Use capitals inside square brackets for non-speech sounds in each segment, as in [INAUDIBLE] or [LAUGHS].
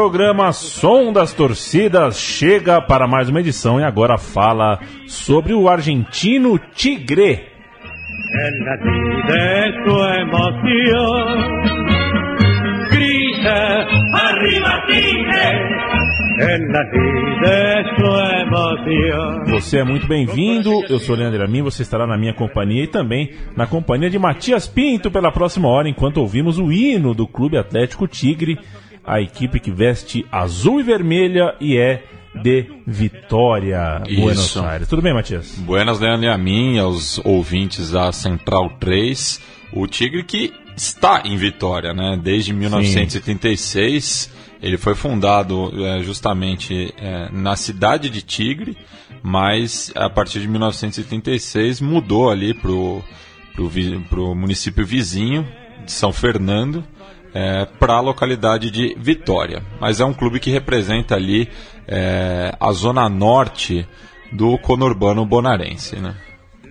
programa Som das Torcidas chega para mais uma edição e agora fala sobre o argentino Tigre. Você é muito bem-vindo. Eu sou Leandro Amin. Você estará na minha companhia e também na companhia de Matias Pinto pela próxima hora, enquanto ouvimos o hino do Clube Atlético Tigre a equipe que veste azul e vermelha e é de Vitória, Isso. Buenos Aires. Tudo bem, Matias? Buenas, Leandro, e a mim, aos ouvintes da Central 3. O Tigre que está em Vitória, né? Desde 1936. Sim. Ele foi fundado é, justamente é, na cidade de Tigre, mas a partir de 1936 mudou ali para o município vizinho de São Fernando é, para a localidade de Vitória. Mas é um clube que representa ali é, a zona norte do conurbano bonarense. Né?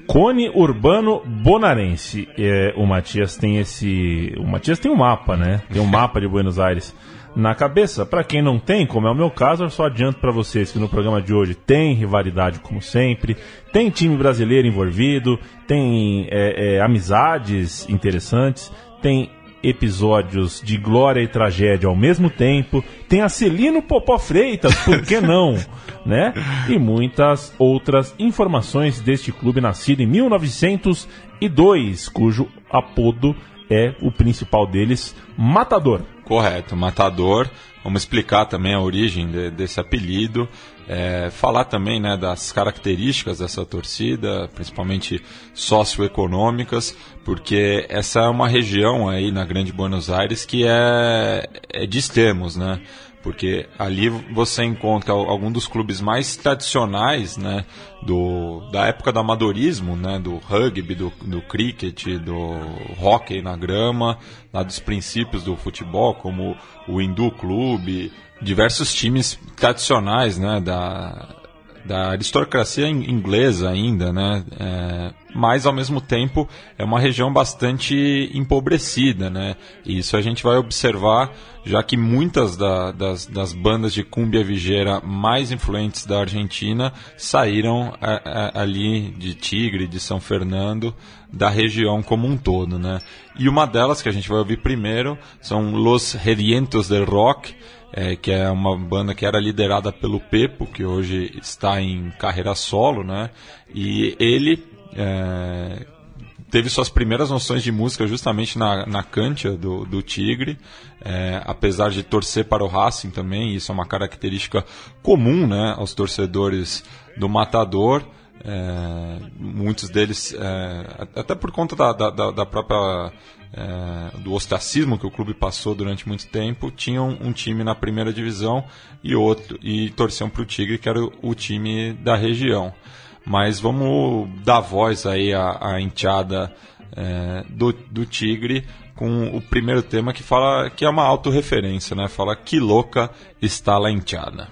Cone Urbano Bonarense. É, o Matias tem esse. O Matias tem um mapa, né? Tem um [LAUGHS] mapa de Buenos Aires na cabeça. Para quem não tem, como é o meu caso, eu só adianto para vocês que no programa de hoje tem rivalidade, como sempre, tem time brasileiro envolvido, tem é, é, amizades interessantes, tem episódios de glória e tragédia ao mesmo tempo. Tem a Celino Popó Freitas, por que [LAUGHS] não? né? E muitas outras informações deste clube nascido em 1902, cujo apodo é o principal deles, Matador. Correto, Matador. Vamos explicar também a origem de, desse apelido. É, falar também né, das características dessa torcida, principalmente socioeconômicas, porque essa é uma região aí na Grande Buenos Aires que é, é de extremos, né? Porque ali você encontra algum dos clubes mais tradicionais né, do, da época do amadorismo, né, do rugby, do, do cricket, do hockey na grama, lá dos princípios do futebol, como o Hindu Clube, diversos times tradicionais né, da, da aristocracia inglesa ainda, né? É, mas ao mesmo tempo é uma região bastante empobrecida, né? E isso a gente vai observar, já que muitas da, das, das, bandas de cumbia vigeira mais influentes da Argentina saíram a, a, ali de Tigre, de São Fernando, da região como um todo, né? E uma delas que a gente vai ouvir primeiro são Los Redientos del Rock, é, que é uma banda que era liderada pelo Pepo, que hoje está em carreira solo, né? E ele é, teve suas primeiras noções de música justamente na, na do, do Tigre, é, apesar de torcer para o Racing também, isso é uma característica comum né, aos torcedores do Matador. É, muitos deles, é, até por conta da, da, da própria é, do ostracismo que o clube passou durante muito tempo, tinham um time na primeira divisão e outro e torciam para o Tigre, que era o, time da região. Mas vamos dar voz aí à, à enteada é, do, do Tigre com o primeiro tema que fala que é uma autorreferência, né? Fala que louca está la enteada.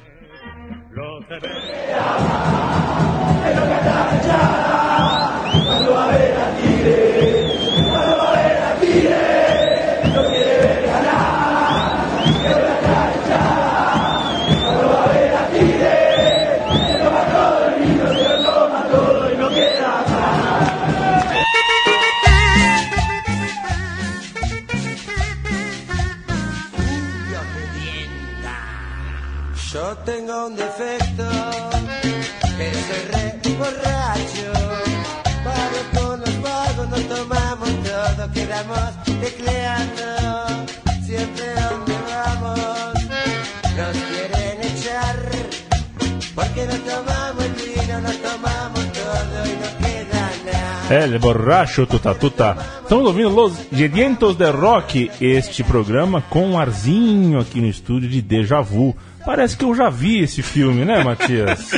Tengo un defecto, que soy re borracho. Pero con los vagos nos tomamos todo, quedamos tecleando, siempre donde vamos. Nos quieren echar, porque no tomamos el vino, nos tomamos todo y no El borracho tuta tuta. Estamos ouvindo Los Gedientos de Rock, este programa com arzinho aqui no estúdio de Deja Vu. Parece que eu já vi esse filme, né, Matias? [LAUGHS]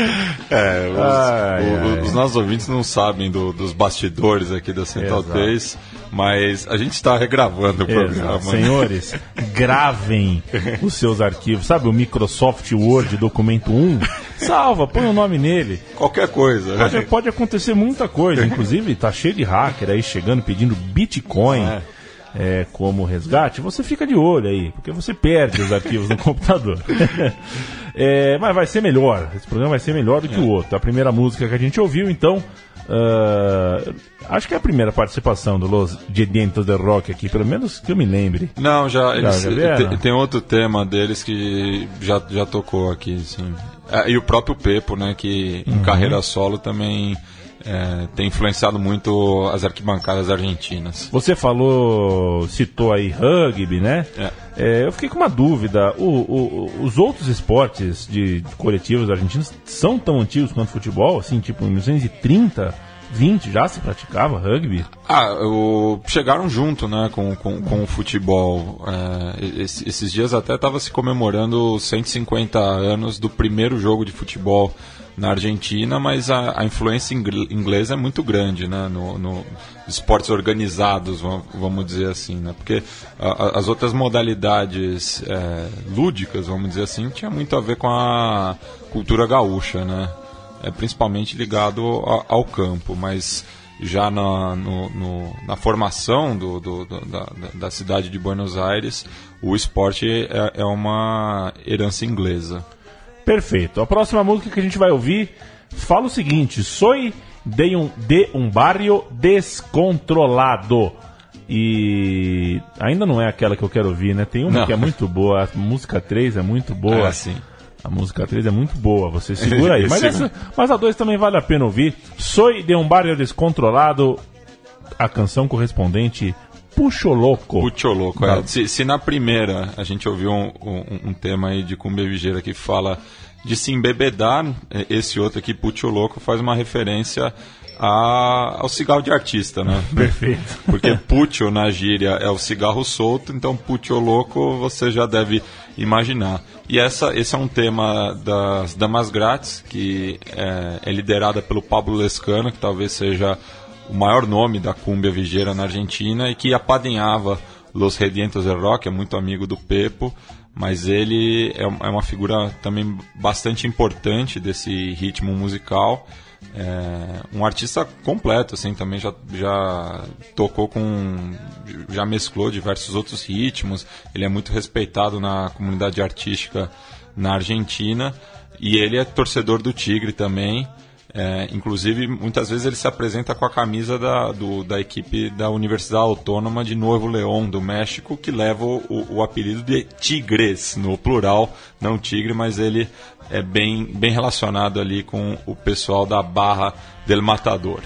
É, os, Ai, o- ai. os nossos ouvintes não sabem do- dos bastidores aqui da Central Exato. 3, mas a gente está regravando o programa. Exato. Senhores, gravem os seus arquivos. Sabe o Microsoft Word Documento 1? Salva, põe o nome nele. Qualquer coisa. né? Pode, pode acontecer muita coisa. Inclusive, tá cheio de hacker aí chegando pedindo Bitcoin É. é, como resgate. Você fica de olho aí, porque você perde os arquivos no [LAUGHS] computador. É, mas vai ser melhor. Esse programa vai ser melhor do que o outro. A primeira música que a gente ouviu, então. ah, acho que é a primeira participação do Los Gedientos de Rock aqui, pelo menos que eu me lembre. Não, já, eles, já tem, tem outro tema deles que já, já tocou aqui, sim. É, e o próprio Pepo, né, que Uhum. em carreira solo também é, tem influenciado muito as arquibancadas argentinas. Você falou, citou aí rugby, né? É. É, eu fiquei com uma dúvida. O- o- os outros esportes de, de coletivos argentinos são tão antigos quanto o futebol? Assim, tipo, em 1930, 20 já se praticava rugby? Ah, o- chegaram junto, né, com, com, com o futebol. É, esse- esses dias até estava se comemorando os 150 anos do primeiro jogo de futebol na Argentina, mas a, a influência ingl- inglesa é muito grande, né, no, no esportes organizados, vam- vamos dizer assim, né, porque a- as outras modalidades é, lúdicas, vamos dizer assim, tinha muito a ver com a cultura gaúcha, né é principalmente ligado a- ao campo, mas já na, no- no- na formação do- do- do- da, da- da cidade de Buenos Aires, o esporte é, é uma herança inglesa. Perfeito. A próxima música que a gente vai ouvir fala o seguinte: Soy de um, de um barrio descontrolado. E ainda não é aquela que eu quero ouvir, né? Tem uma Não. que é muito boa, a música 3 é muito boa. É assim. A música 3 é muito boa, você segura aí. [LAUGHS] Mas, essa, mas a 2 também vale a pena ouvir. Soy de um barrio descontrolado, a canção correspondente Puxo Louco. Pucho louco. Tá. é. Se, se na primeira a gente ouviu um, um- um tema aí de cumbia vigeira que fala de se embebedar, é, esse outro aqui, Pucho louco, faz uma referência a- ao cigarro de artista, né? [LAUGHS] Perfeito. Porque pucho na gíria é o cigarro solto, então pucho louco você já deve imaginar. E essa, esse é um tema das Damas Grátis, que é, é liderada pelo Pablo Lescano, que talvez seja o maior nome da cumbia vigeira na Argentina e que apadrinhava Los Redientos del Rock, é muito amigo do Pepo, mas ele é, é uma figura também bastante importante desse ritmo musical. É, um artista completo, assim, também já, já tocou com. já mesclou diversos outros ritmos. Ele é muito respeitado na comunidade artística na Argentina e ele é torcedor do Tigre também. É, inclusive, muitas vezes ele se apresenta com a camisa da, do- da equipe da Universidade Autônoma de Nuevo León, do México, que leva o, o apelido de Tigres, no plural, não Tigre, mas ele é bem, bem relacionado ali com o pessoal da Barra del Matador.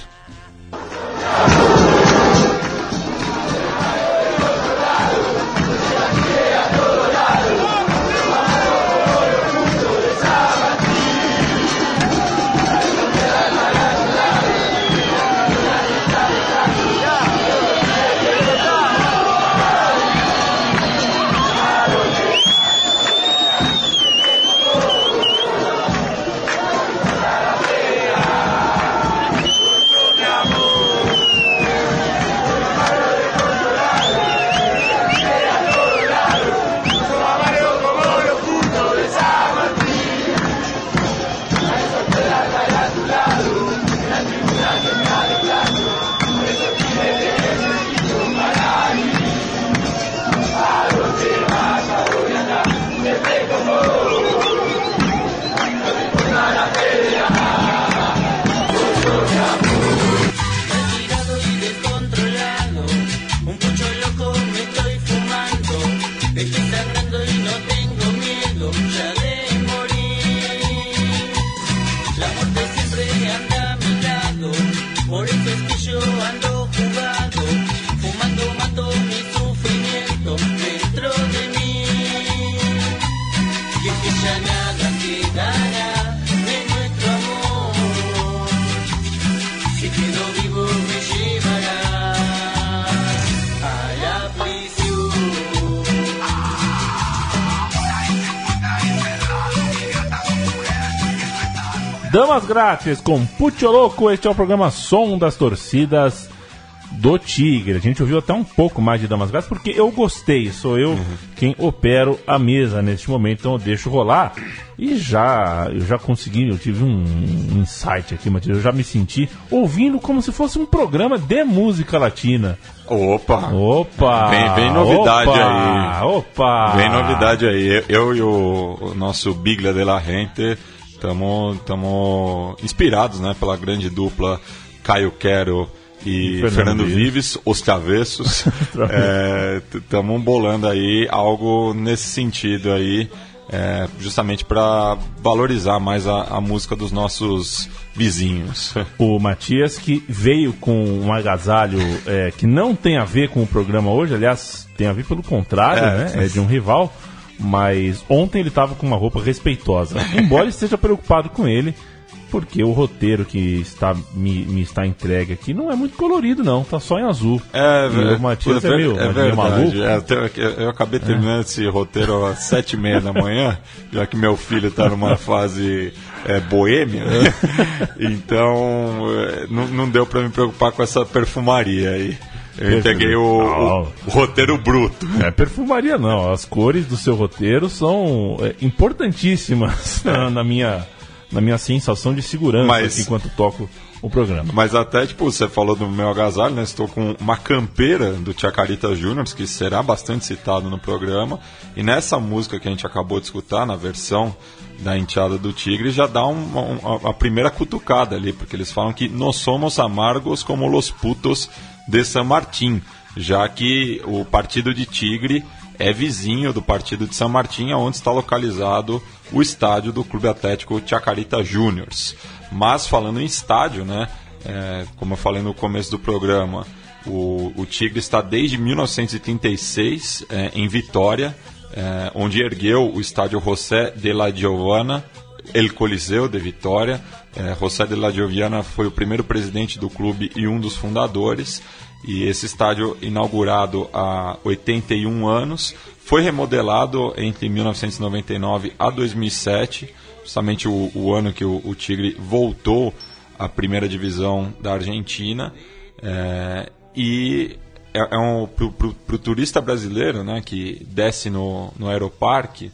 Damas Grátis com Putioloco, este é o programa Som das Torcidas do Tigre. A gente ouviu até um pouco mais de Damas Grátis porque eu gostei. Sou eu quem opero a mesa neste momento, então eu deixo rolar. E já, eu já consegui, eu tive um insight aqui, Matheus. Eu já me senti ouvindo como se fosse um programa de música latina. Opa! Opa! Vem, vem novidade opa, aí. Opa! Vem novidade aí. Eu e o, o nosso Bigla de la Rente estamos inspirados né, pela grande dupla Caio Quero e Fernando Fernando, Vives. Os Travessos. [LAUGHS] Estamos bolando aí algo nesse sentido aí, é, justamente para valorizar mais a, a música dos nossos vizinhos. O Matias que veio com um agasalho é, que não tem a ver com o programa hoje, aliás, tem a ver pelo contrário, É. né? É de um rival. Mas ontem ele estava com uma roupa respeitosa. Embora [LAUGHS] esteja preocupado com ele, porque o roteiro que está, me, me está entregue aqui não é muito colorido, não. Tá só em azul. É, e o Matias é, ver- meio, é meio maluco. É, eu, acabei terminando esse roteiro às sete e meia da manhã, já que meu filho está numa [LAUGHS] fase é, boêmia. então, é, não, não deu para me preocupar com essa perfumaria aí. Eu peguei o, o- roteiro bruto. É perfumaria, não. As cores do seu roteiro são é, importantíssimas [LAUGHS] na, na minha, na minha sensação de segurança Mas- enquanto toco o programa. Mas até, tipo, você falou do meu agasalho, né? Estou com uma campeira do Chacarita Júnior, que será bastante citado no programa. E nessa música que a gente acabou de escutar, na versão da Enteada do Tigre, já dá um, um- a primeira cutucada ali, porque eles falam que nós somos amargos como los putos de San Martín, já que o partido de Tigre é vizinho do partido de San Martín, onde está localizado o estádio do Clube Atlético Chacarita Júniors. Mas falando em estádio, né, é, como eu falei no começo do programa, o, o Tigre está desde 1936 é, em Vitória, é, onde ergueu o estádio José de la Giovanna, El Coliseu de Vitória. É, José de la Giovanna foi o primeiro presidente do clube e um dos fundadores. E esse estádio, inaugurado há 81 anos, foi remodelado entre 1999 a 2007, justamente o, o ano que o, o Tigre voltou à primeira divisão da Argentina. É, e é, é um, para o turista brasileiro né, que desce no, no aeroparque,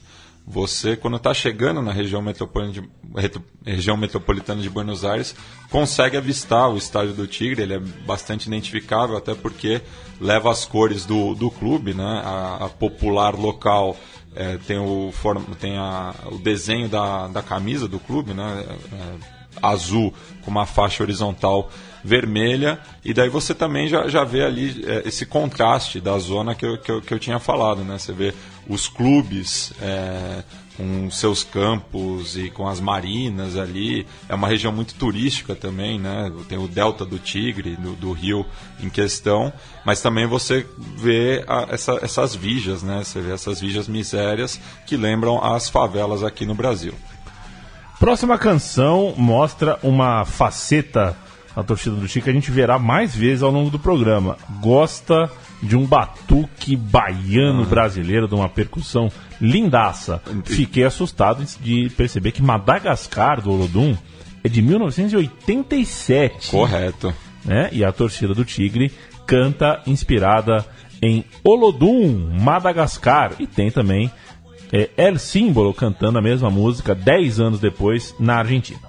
você, quando está chegando na região metropolitana, de, região metropolitana de Buenos Aires, consegue avistar o estádio do Tigre. Ele é bastante identificável, até porque leva as cores do, do clube, né? A, a popular local é, tem, o, tem a, o desenho da, da camisa do clube, né? É, azul com uma faixa horizontal vermelha e daí você também já, já vê ali é, esse contraste da zona que eu, que, eu, que eu tinha falado, né? Você vê os clubes é, com seus campos e com as marinas ali. É uma região muito turística também, né? Tem o Delta do Tigre, do, do rio em questão, mas também você vê a- essa- essas vijas, né? Você vê essas vijas misérias que lembram as favelas aqui no Brasil. Próxima canção mostra uma faceta da torcida do que a gente verá mais vezes ao longo do programa. Gosta de um batuque baiano brasileiro, de uma percussão lindaça. Fiquei assustado de perceber que Madagascar, do Olodum, é de 1987. Correto. né? E a torcida do Tigre canta inspirada em Olodum, Madagascar. E tem também é, El Símbolo cantando a mesma música 10 anos depois na Argentina.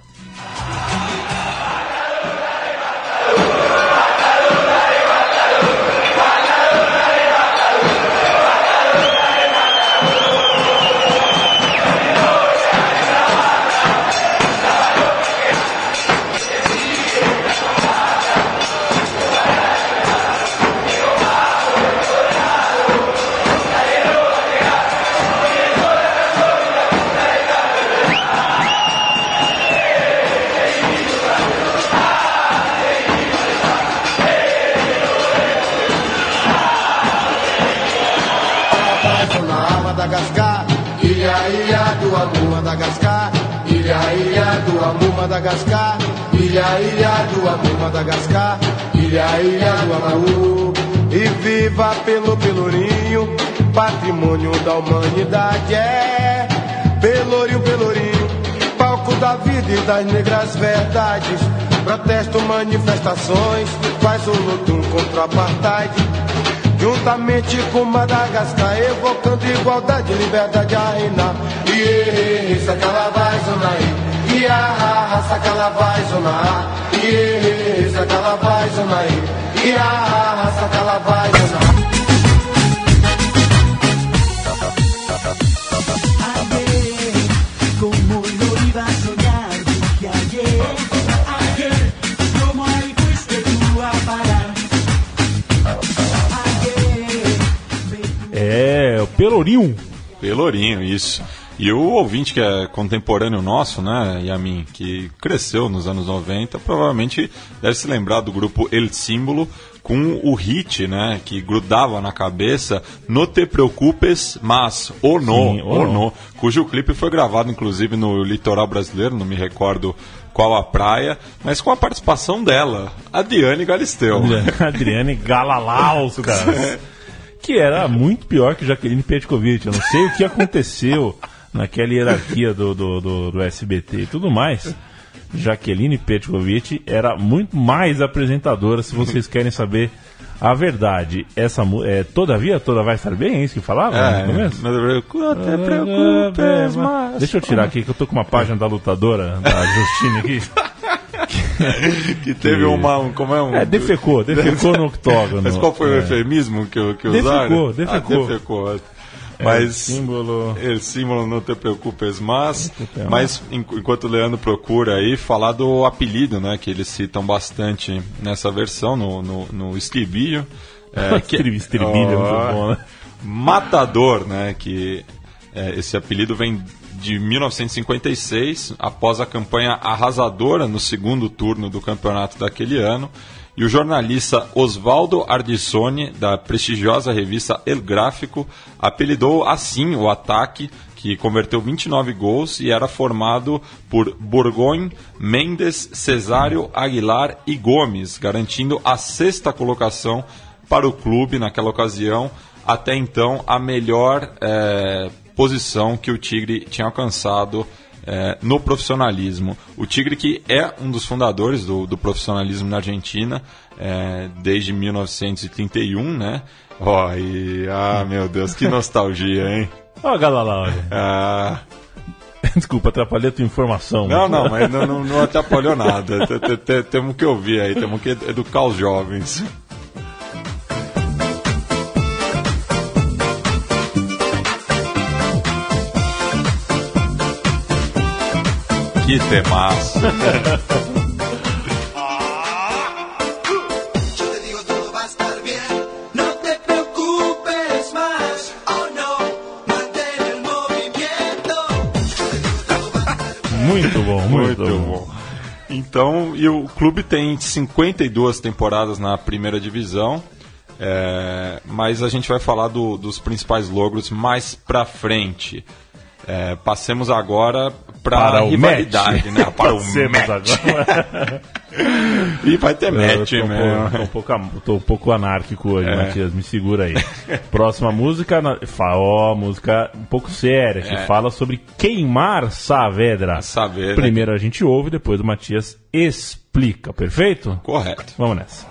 Madagascar, ilha, ilha do amor Madagascar, ilha, ilha do amor. E viva pelo Pelourinho, patrimônio da humanidade é Pelourinho, Pelourinho, palco da vida e das negras verdades. Protesto, manifestações, faz o luto contra o apartheid. Juntamente com Madagascar, evocando igualdade, liberdade a reinar. Iê, sacala vai zonaí. Ia, zonar. Iê, sacala vai zonaí. Ia, parar. Ayer, É, o Pelourinho. Pelourinho, isso. E o ouvinte que é contemporâneo nosso, né, Yamin, que cresceu nos anos 90, provavelmente deve se lembrar do grupo El Símbolo com o hit, né, que grudava na cabeça No Te Preocupes, mas O No, Sim, O O No, cujo clipe foi gravado inclusive no litoral brasileiro, não me recordo qual a praia, mas com a participação dela, Adriane Galisteu. [LAUGHS] Adriane Galalauskas. [LAUGHS] que era muito pior que Jaqueline Petkovic. Eu não sei o que aconteceu naquela hierarquia do, do, do, do SBT e tudo mais. Jaqueline Petkovic era muito mais apresentadora, se vocês querem saber a verdade. Essa é, Todavia, toda vai estar bem, é isso que falava É, no começo? não te preocupes, mas... Deixa eu tirar aqui que eu tô com uma página da lutadora, da Justine aqui. [LAUGHS] que teve uma. um- Como é um. É, defecou, defecou no octógono. Mas qual foi o É. eufemismo que, que Defecou, usaram? defecou. Ah, defecou. É, Mas. símbolo. El símbolo não te preocupes, mas, preocupes, mas en- enquanto o Leandro procura aí, falar do apelido, né? Que eles citam bastante nessa versão, no, no, no estribilho. É, [LAUGHS] que- Estribilho, é bom, né? Matador, né? Que é, esse apelido vem de 1956, após a campanha arrasadora no segundo turno do campeonato daquele ano. E o jornalista Osvaldo Ardissoni, da prestigiosa revista El Gráfico, apelidou assim o ataque, que converteu 29 gols e era formado por Borgonha, Mendes, Cesário, Aguilar e Gomes, garantindo a sexta colocação para o clube naquela ocasião, até então a melhor eh, posição que o Tigre tinha alcançado eh, no profissionalismo. O Tigre que é um dos fundadores do, do profissionalismo na Argentina eh, desde 1931, né? Ó, e, ah, meu Deus, que nostalgia, hein? [LAUGHS] Ó, Galalau. olha. Ah, [LAUGHS] Desculpa, atrapalhei a tua informação. não, não, mas não, não, não atrapalhou nada. Temos que ouvir aí, temos que educar os jovens. [LAUGHS] el movimiento. Muito bom, muito, Muito bom. bom. Então, e o clube tem 52 temporadas na primeira divisão, é, mas a gente vai falar do- dos principais logros mais pra frente. É, passemos agora pra Para o rivalidade, match. né? [LAUGHS] Para o Passemos match. agora. [LAUGHS] E vai ter Eu match um pouco, tô, um pouco, tô um pouco anárquico hoje, É. Matias, me segura aí. [LAUGHS] Próxima música, na- ó, música um pouco séria, que É. fala sobre queimar Saavedra. Saavedra. Primeiro a gente ouve, depois o Matias explica, perfeito? Correto. Vamos nessa.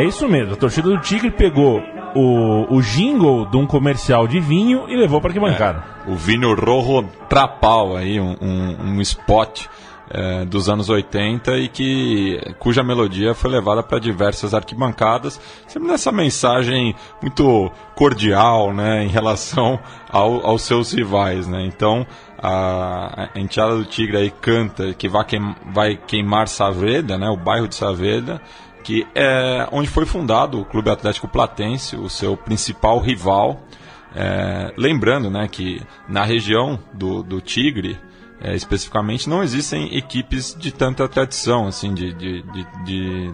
É, é isso mesmo. A torcida do Tigre pegou o, o jingle de um comercial de vinho e levou para arquibancada. O Vinho Rojo Trapal aí, um, um, um spot eh, dos anos 80 e que cuja melodia foi levada para diversas arquibancadas, sempre nessa mensagem muito cordial, né, em relação ao- aos seus rivais, né? Então a, a enteada do Tigre aí canta que vai, queim, vai queimar Saavedra, né, o bairro de Saavedra, que é onde foi fundado o Clube Atlético Platense, o seu principal rival. É, lembrando né, que na região do, do Tigre, é, especificamente, não existem equipes de tanta tradição, assim, de, de, de, de,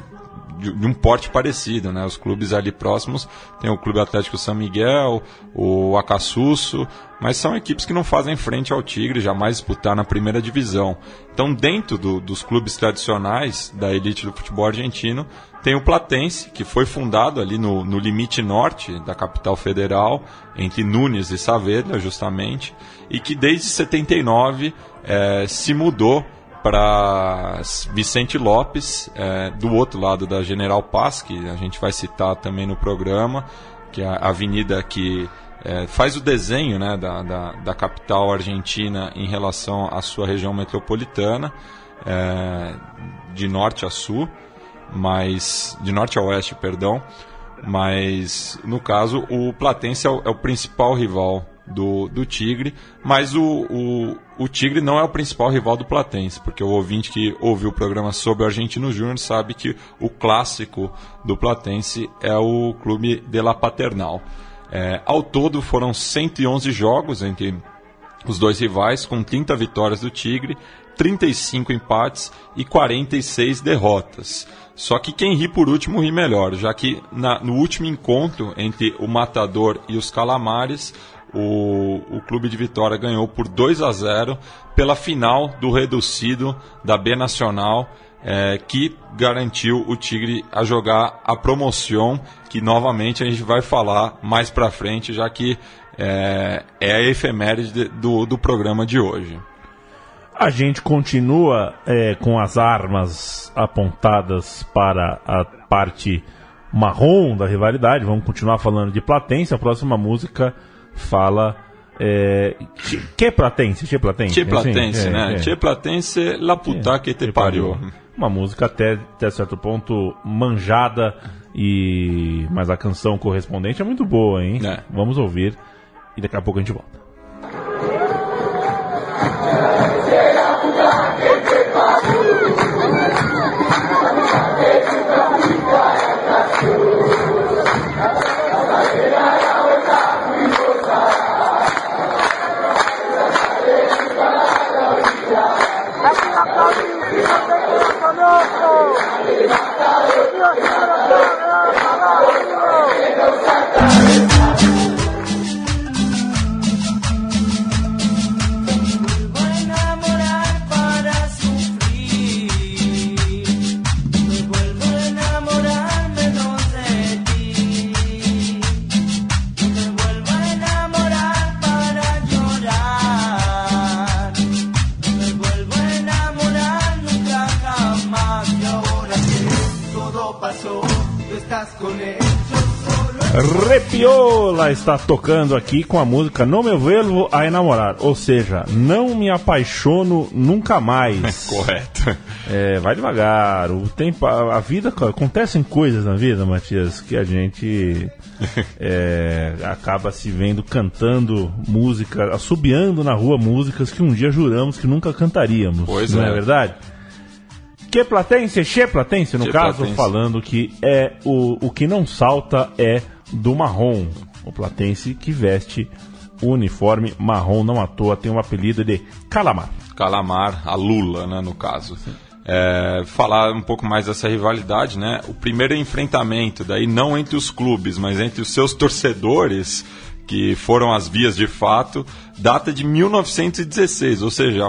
de- de um porte parecido. Né? Os clubes ali próximos tem o Clube Atlético São Miguel, o Acassusso, mas são equipes que não fazem frente ao Tigre, jamais disputar na primeira divisão. Então, dentro do- dos clubes tradicionais da elite do futebol argentino, tem o Platense, que foi fundado ali no, no limite norte da capital federal, entre Nunes e Saavedra, justamente, e que desde 79 eh, se mudou para Vicente Lopes, eh, do outro lado da General Paz, que a gente vai citar também no programa, que é a avenida que eh, faz o desenho né, da, da, da capital argentina em relação à sua região metropolitana, eh, de norte a sul mas de norte a oeste, perdão, mas no caso o Platense é o, é o principal rival do, do Tigre, mas o, o, o Tigre não é o principal rival do Platense, porque o ouvinte que ouviu o programa sobre o Argentino Júnior sabe que o clássico do Platense é o Clube de la Paternal. É, ao todo foram 111 jogos entre os dois rivais, com 30 vitórias do Tigre, 35 empates e 46 derrotas. Só que quem ri por último ri melhor, já que na- no último encontro entre o Matador e os Calamares, o, o Clube de Vitória ganhou por 2 a 0 pela final do reducido da B Nacional, eh, que garantiu o Tigre a jogar a promoção, que novamente a gente vai falar mais pra frente, já que eh, é a efeméride de- do, do programa de hoje. A gente continua é, com as armas apontadas para a parte marrom da rivalidade. Vamos continuar falando de Platense. A próxima música fala. É, que- Platense? Que Platense? Tchê Platense, Sim, é, né? é. Tchê Platense, la puta que te pariu. Uma música até, até certo ponto manjada, e mas a canção correspondente é muito boa, hein? É. Vamos ouvir e daqui a pouco a gente volta. Repiola está tocando aqui com a música Não Me Vuelvo a Enamorar, ou seja, não me apaixono nunca mais. [LAUGHS] Correto. É, vai devagar. O tempo, a, a vida acontecem coisas na vida, Matias, que a gente [LAUGHS] é, acaba se vendo cantando música, assobiando na rua músicas que um dia juramos que nunca cantaríamos. Pois não é. é verdade? Que Platense, Che Platense, no Che caso, Platense. falando que é o, o que não salta é do marrom. O Platense que veste o uniforme marrom, não à toa, tem um apelido de Calamar. Calamar, a Lula, né, no caso. É, falar um pouco mais dessa rivalidade, né? O primeiro enfrentamento, daí não entre os clubes, mas entre os seus torcedores, que foram as vias de fato, data de 1916, ou seja,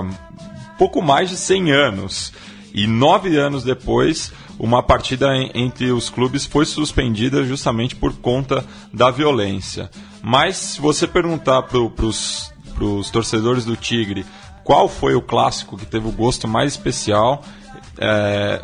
pouco mais de 100 anos. E nove anos depois, uma partida en- entre os clubes foi suspendida justamente por conta da violência. Mas se você perguntar para os torcedores do Tigre qual foi o clássico que teve o gosto mais especial, é,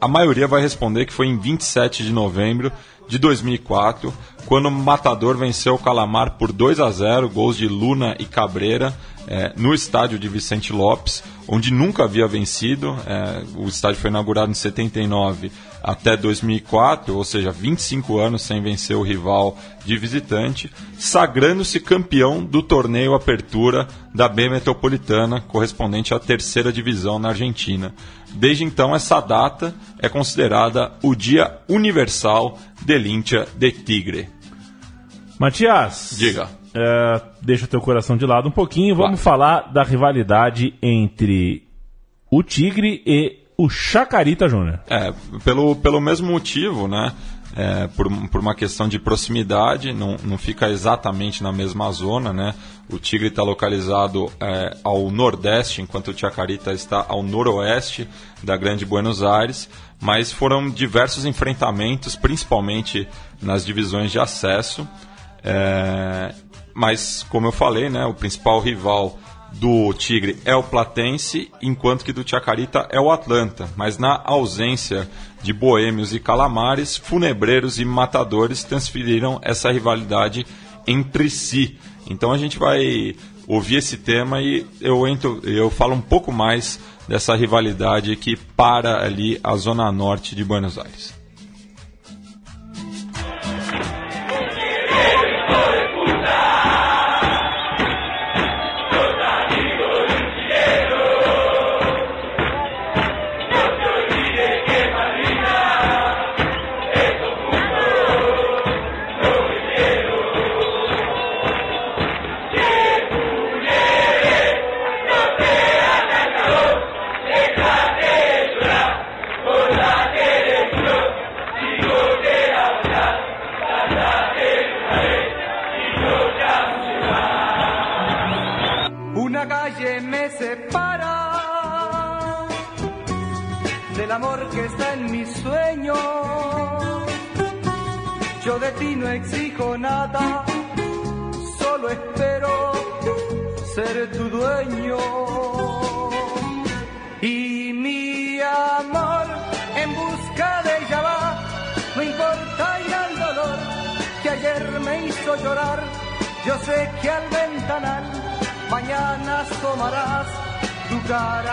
a maioria vai responder que foi em 27 de novembro de 2004, quando o Matador venceu o Calamar por 2 a 0, gols de Luna e Cabreira, é, no estádio de Vicente Lopes, onde nunca havia vencido. É, o estádio foi inaugurado em 79 até 2004, ou seja, 25 anos sem vencer o rival de visitante, sagrando-se campeão do torneio Apertura da B Metropolitana, correspondente à terceira divisão na Argentina. Desde então, essa data é considerada o Dia Universal del Hincha de Tigre. Matias. Diga. É, deixa o teu coração de lado um pouquinho. Vamos Vai. falar da rivalidade entre o Tigre e o Chacarita Júnior. É, pelo, pelo mesmo motivo, né? É, por, por uma questão de proximidade, não, não fica exatamente na mesma zona, né? O Tigre está localizado é, ao nordeste, enquanto o Chacarita está ao noroeste da Grande Buenos Aires, mas foram diversos enfrentamentos, principalmente nas divisões de acesso. É, mas, como eu falei, né, o principal rival do Tigre é o Platense, enquanto que do Chacarita é o Atlanta. Mas na ausência de boêmios e calamares, funebreiros e matadores transferiram essa rivalidade entre si. Então a gente vai ouvir esse tema e eu entro, eu falo um pouco mais dessa rivalidade que para ali a zona norte de Buenos Aires.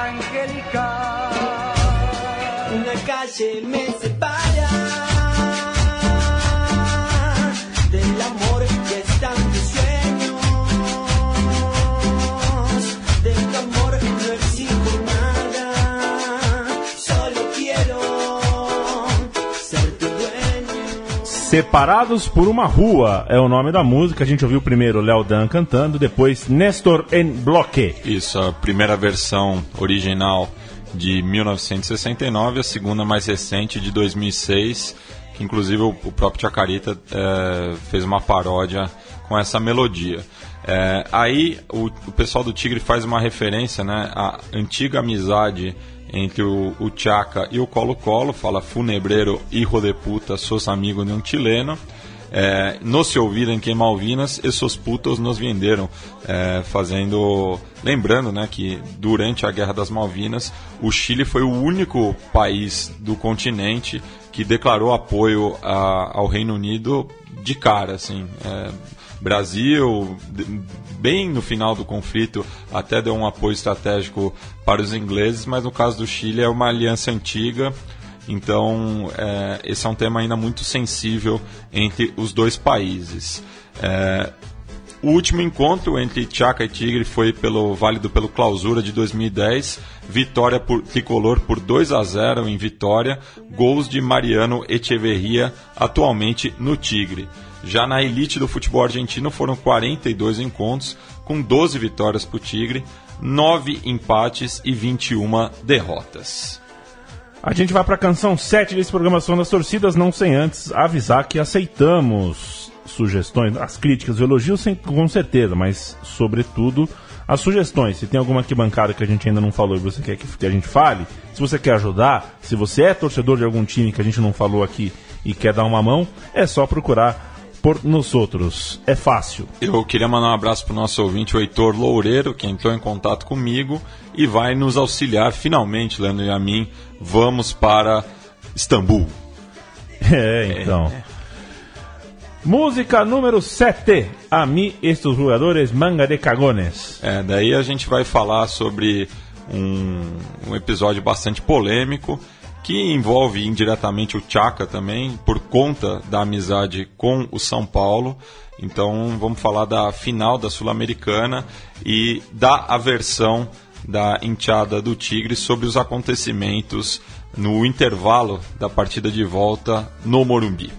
Angelical. Una calle me Separados por uma Rua é o nome da música. A gente ouviu primeiro Léo Dan cantando, depois Nestor en Bloque. Isso, a primeira versão original de 1969, a segunda mais recente de 2006, que inclusive o, próprio Chacarita eh, fez uma paródia com essa melodia. Eh, aí o, o pessoal do Tigre faz uma referência né, à antiga amizade entre o, o Chaca e o Colo-Colo, fala funebreiro hijo de puta, sos amigo de um chileno. É, no se ouvirem que Malvinas, esses putos nos venderam, é, fazendo, lembrando, né, que durante a Guerra das Malvinas, o Chile foi o único país do continente que declarou apoio a- ao Reino Unido de cara, assim. É, Brasil, bem no final do conflito, até deu um apoio estratégico para os ingleses, mas no caso do Chile é uma aliança antiga. Então, é, esse é um tema ainda muito sensível entre os dois países. É, o último encontro entre Chaca e Tigre foi pelo válido pelo Clausura de 2010, vitória por tricolor por 2 a 0 em Vitória, gols de Mariano Echeverria, atualmente no Tigre. Já na elite do futebol argentino foram 42 encontros, com 12 vitórias para o Tigre, 9 empates e 21 derrotas. A gente vai para a canção 7 desse programação das torcidas, não sem antes avisar que aceitamos sugestões, as críticas e elogios sem- com certeza, mas sobretudo as sugestões. Se tem alguma aqui bancada que a gente ainda não falou e você quer que a gente fale, se você quer ajudar, se você é torcedor de algum time que a gente não falou aqui e quer dar uma mão, é só procurar por nos outros. É fácil. Eu queria mandar um abraço para o nosso ouvinte, o Heitor Loureiro, que entrou em contato comigo e vai nos auxiliar finalmente, Leandro e a mim. Vamos para Istambul. [LAUGHS] É, então. Música número 7. A mí estos jugadores manga de cagones. É, daí a gente vai falar sobre um, um episódio bastante polêmico que envolve indiretamente o Chaka também, por conta da amizade com o São Paulo. Então vamos falar da final da Sul-Americana e da aversão da enteada do Tigre sobre os acontecimentos no intervalo da partida de volta no Morumbi.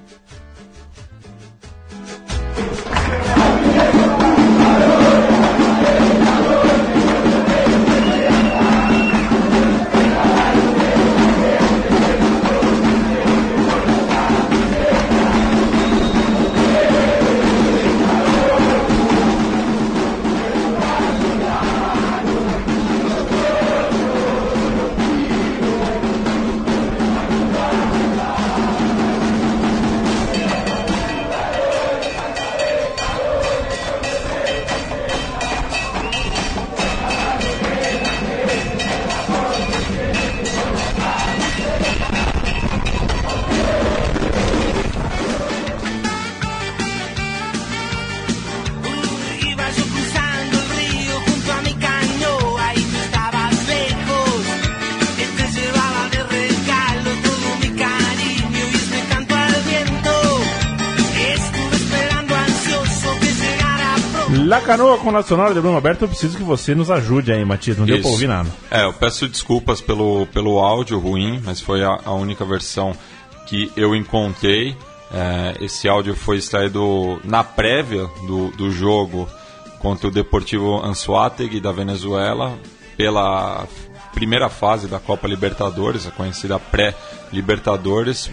Com Nacional de Bruno Alberto, eu preciso que você nos ajude aí, Matias. Não deu pra Isso. ouvir nada. É, eu peço desculpas pelo, pelo áudio ruim, mas foi a, a única versão que eu encontrei. É, esse áudio foi extraído na prévia do, do jogo contra o Deportivo Anzuategui da Venezuela pela primeira fase da Copa Libertadores, a conhecida pré-Libertadores,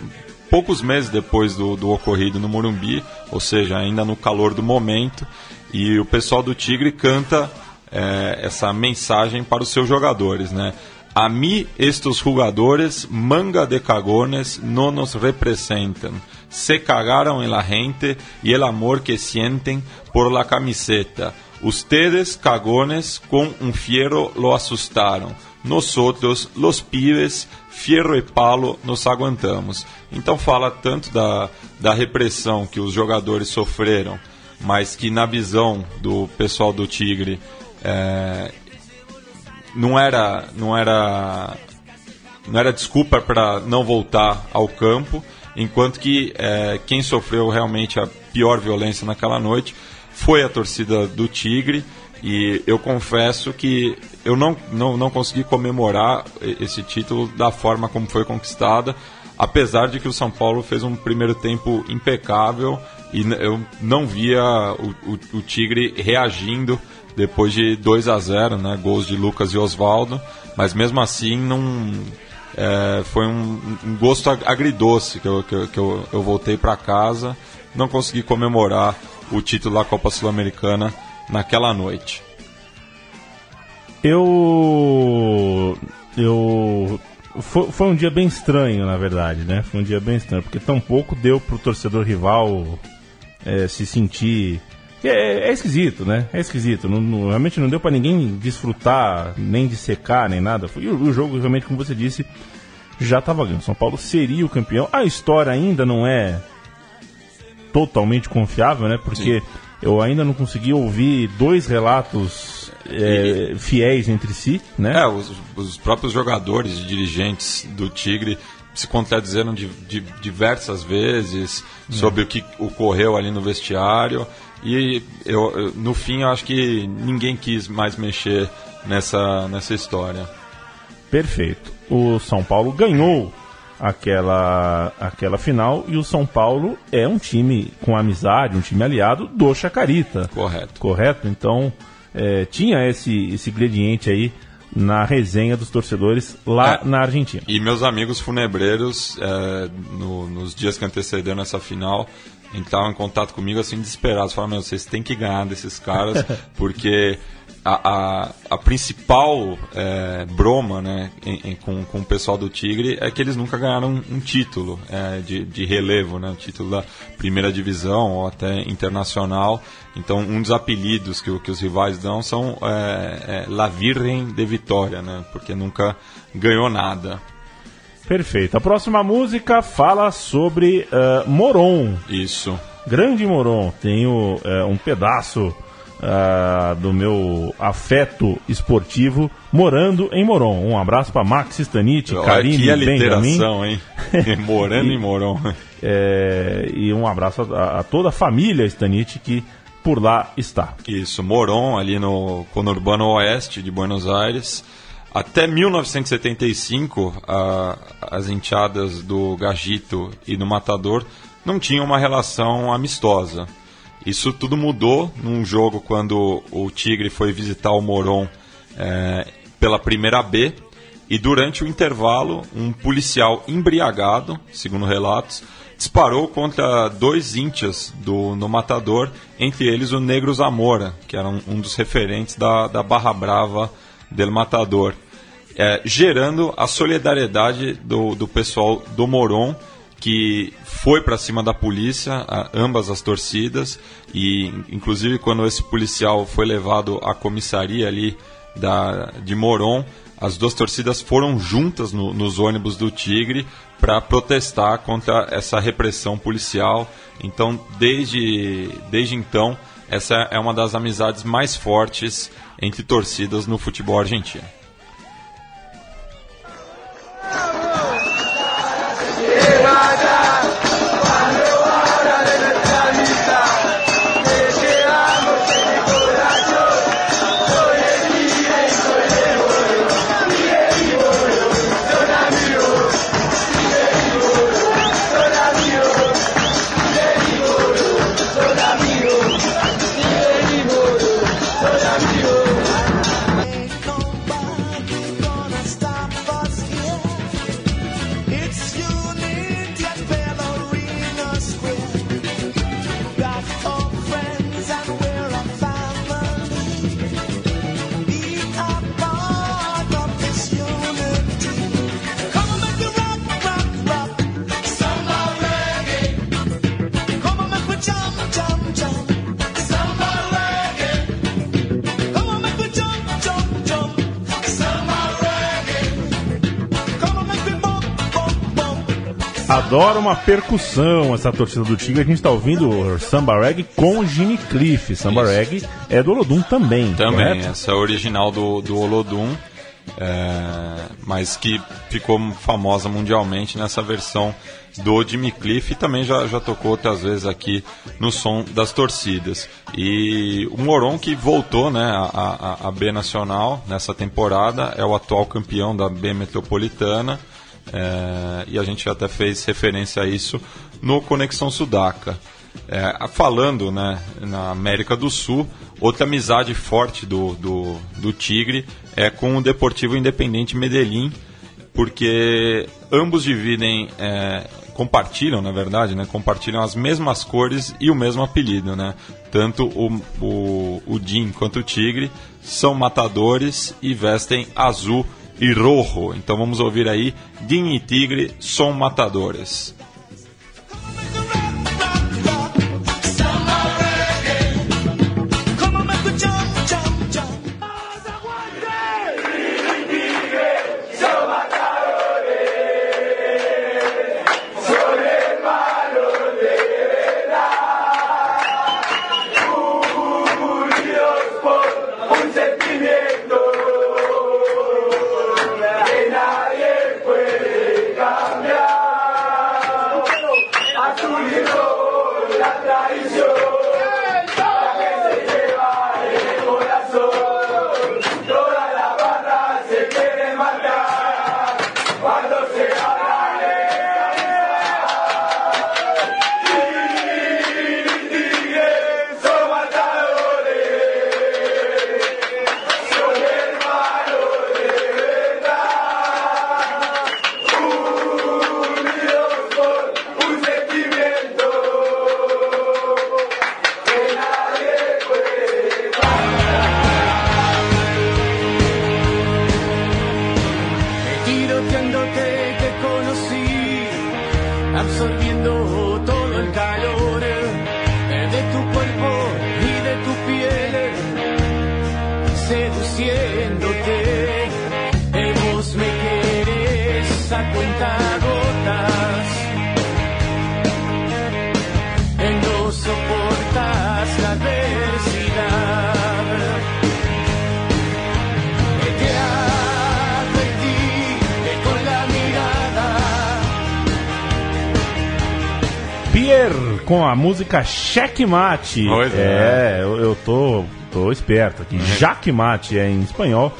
poucos meses depois do, do ocorrido no Morumbi, ou seja, ainda no calor do momento, e o pessoal do Tigre canta é, essa mensagem para os seus jogadores, né? A mí estos jugadores manga de cagones no nos representan. Se cagaron en la gente y el amor que sienten por la camiseta. Ustedes cagones con un fierro lo asustaron. Nosotros, los pibes, fierro e palo, nos aguantamos. Então fala tanto da, da repressão que os jogadores sofreram, mas que na visão do pessoal do Tigre é, não era não era não era desculpa para não voltar ao campo, enquanto que é, quem sofreu realmente a pior violência naquela noite foi a torcida do Tigre e eu confesso que eu não, não, não consegui comemorar esse título da forma como foi conquistada, apesar de que o São Paulo fez um primeiro tempo impecável e eu não via o, o, o Tigre reagindo depois de 2 a 0 né, gols de Lucas e Oswaldo, mas mesmo assim não é, foi um, um gosto ag- agridoce que eu, que eu, que eu, eu voltei para casa, não consegui comemorar o título da Copa Sul-Americana naquela noite. Eu. Eu. Foi, foi um dia bem estranho, na verdade, né? Foi um dia bem estranho, porque tampouco deu pro torcedor rival é, se sentir. É, é esquisito, né? É esquisito. Não- não- realmente não deu pra ninguém desfrutar, nem de secar, nem nada. Foi, o, o jogo, realmente, como você disse, já estava ganho. São Paulo seria o campeão. A história ainda não é totalmente confiável, né? Porque eu ainda não consegui ouvir dois relatos é, fiéis entre si, né? É, os, os próprios jogadores e dirigentes do Tigre se contradizeram de, de diversas vezes sobre o que ocorreu ali no vestiário e eu, eu- no fim eu acho que ninguém quis mais mexer nessa, nessa história. Perfeito. O São Paulo ganhou aquela, aquela final e o São Paulo é um time com amizade, um time aliado do Chacarita. Correto. Correto? Então é, tinha esse, esse ingrediente aí na resenha dos torcedores lá É. na Argentina. E meus amigos funebreiros, é, no- nos dias que antecederam essa final, entraram em contato comigo assim, desesperados. Falaram, meu, vocês têm que ganhar desses caras, [LAUGHS] porque a, a, a principal é, broma né, em- em- com, com o pessoal do Tigre é que eles nunca ganharam um, título é, de, de relevo, né, um título da primeira divisão ou até internacional. Então, um dos apelidos que, o- que os rivais dão são é, é, La Virgen de Vitória, né, porque nunca ganhou nada. Perfeito. A próxima música fala sobre ah, Moron. Isso. Grande Moron, tenho é, um pedaço ah, do meu afeto esportivo morando em Moron. Um abraço para Max Olha Karine a Benjamin. hein? [LAUGHS] [LAUGHS] Morando em Moron. É, e um abraço a, a toda a família Stanich que por lá está. Isso, Moron, ali no conurbano oeste de Buenos Aires. Até 1975, a- as enteadas do Gagito e do Matador não tinham uma relação amistosa. Isso tudo mudou num jogo quando o Tigre foi visitar o Moron eh, pela primeira B. E durante o intervalo, um policial embriagado, segundo relatos, disparou contra dois íntias do, no Matador, entre eles o Negro Zamora, que era um, um dos referentes da, da Barra Brava del Matador, é, gerando a solidariedade do, do pessoal do Moron, que foi para cima da polícia, ambas as torcidas, e inclusive quando esse policial foi levado à comissaria ali da, de Moron, as duas torcidas foram juntas no- nos ônibus do Tigre para protestar contra essa repressão policial. Então, desde, desde então, essa é uma das amizades mais fortes entre torcidas no futebol argentino. Adora uma percussão essa torcida do Tigre. A gente está ouvindo o Samba Reggae com Jimmy Cliff. Samba Isso. Reggae é do Olodum também. Também, correto? essa é a original do, do Olodum, é, mas que ficou famosa mundialmente nessa versão do Jimmy Cliff e também já, já tocou outras vezes aqui no som das torcidas. E o Moron que voltou né, a, a, a B Nacional nessa temporada, é o atual campeão da B Metropolitana. É, e a gente até fez referência a isso no Conexão Sudaca. É, falando né, na América do Sul, outra amizade forte do, do, do Tigre é com o Deportivo Independente Medellín, porque ambos dividem, é, compartilham, na verdade, né, compartilham as mesmas cores e o mesmo apelido. Né? Tanto o, o, o Jim quanto o Tigre são matadores e vestem azul e rojo. Então vamos ouvir aí, Jim e Tigre são matadores. Com a música Checkmate. Pois é, eu, eu tô, tô esperto aqui. Jackmate é em espanhol.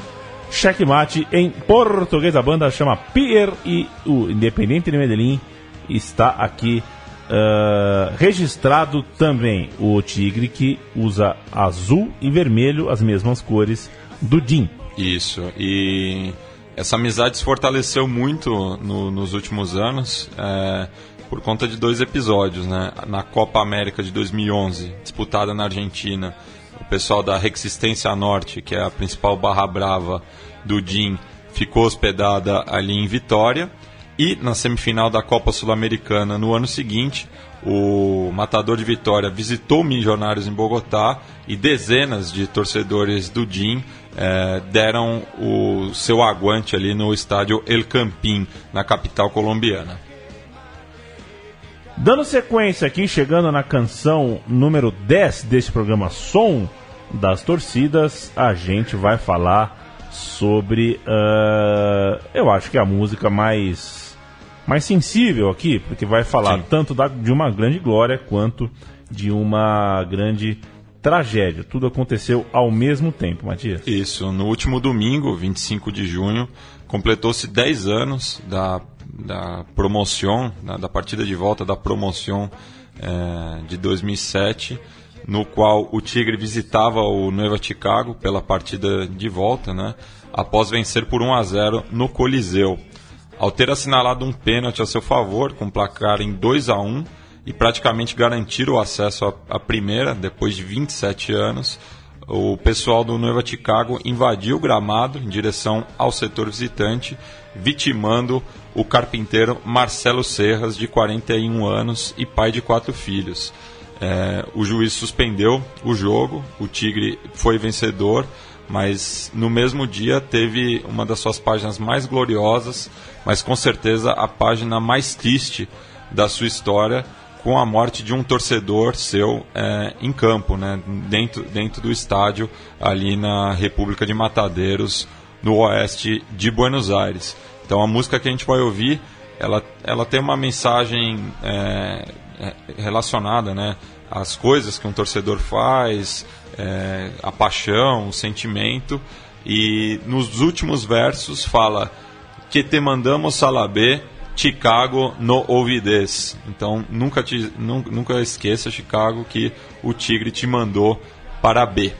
Checkmate em português. A banda chama Pierre e o Independente de Medellín está aqui ah, registrado também. O Tigre que usa azul e vermelho, as mesmas cores do Jim. Isso, e essa amizade se fortaleceu muito no- nos últimos anos é, por conta de dois episódios, né? Na Copa América de 2011, disputada na Argentina, o pessoal da Resistência Norte, que é a principal barra brava do DIN, ficou hospedada ali em Vitória. E na semifinal da Copa Sul-Americana no ano seguinte, o Matador de Vitória visitou Milionários em Bogotá e dezenas de torcedores do DIN eh, deram o seu aguante ali no estádio El Campín, na capital colombiana. Dando sequência aqui, chegando na canção número 10 desse programa Som das Torcidas, a gente vai falar sobre. ah, eu acho que é a música mais, mais sensível aqui, porque vai falar Sim. tanto da- de uma grande glória quanto de uma grande tragédia. Tudo aconteceu ao mesmo tempo, Matias. Isso, no último domingo, 25 de junho, completou-se 10 anos da, da promoção, da, da partida de volta da promoção eh, de 2007, no qual o Tigre visitava o Nueva Chicago pela partida de volta, né, após vencer por 1 a 0 no Coliseu. Ao ter assinalado um pênalti a seu favor, com placar em 2 a 1 e praticamente garantir o acesso à primeira, depois de 27 anos, o pessoal do Nueva Chicago invadiu o gramado em direção ao setor visitante, vitimando o carpinteiro Marcelo Serras, de 41 anos e pai de quatro filhos. É, o juiz suspendeu o jogo, o Tigre foi vencedor, mas no mesmo dia teve uma das suas páginas mais gloriosas, mas com certeza a página mais triste da sua história, com a morte de um torcedor seu é, em campo, né, dentro, dentro do estádio, ali na República de Matadeiros, no oeste de Buenos Aires. Então a música que a gente vai ouvir, ela, ela tem uma mensagem é, é, relacionada né, às coisas que um torcedor faz, é, a paixão, o sentimento, e nos últimos versos fala que te mandamos salabé, Chicago no ouvides. Então nunca, te, nun- nunca esqueça, Chicago, que o Tigre te mandou para B.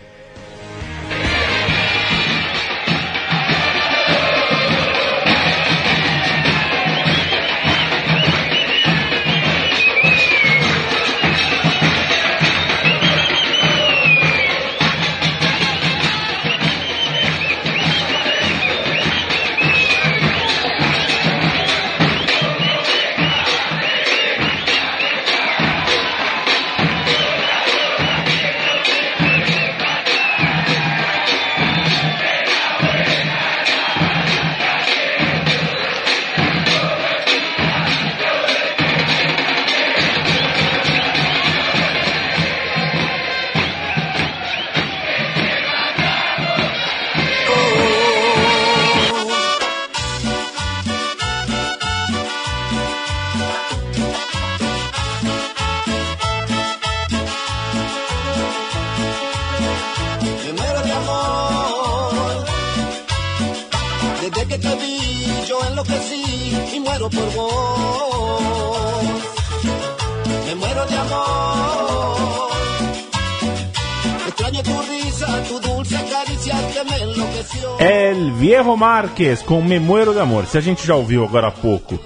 El Viejo Marques com Me Muero de Amor. Se a gente já ouviu agora há pouco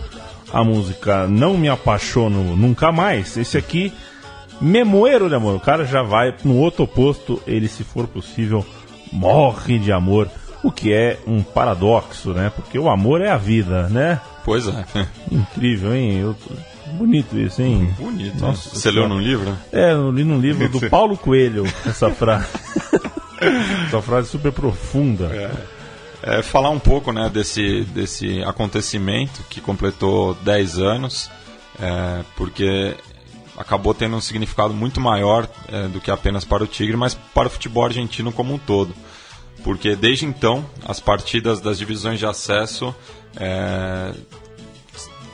a música Não Me Apaixono Nunca Mais, esse aqui, Me Muero de Amor. O cara já vai no outro oposto, ele, se for possível, morre de amor. O que é um paradoxo, né? Porque o amor é a vida, né? Pois é. Incrível, hein? Eu- Bonito isso, hein? Bonito. Nossa? Você leu num livro? É, eu li num livro do [LAUGHS] Paulo Coelho essa frase. [LAUGHS] essa frase super profunda. É, falar um pouco né, desse, desse acontecimento que completou 10 anos, é, porque acabou tendo um significado muito maior é, do que apenas para o Tigre, mas para o futebol argentino como um todo. Porque desde então, as partidas das divisões de acesso é,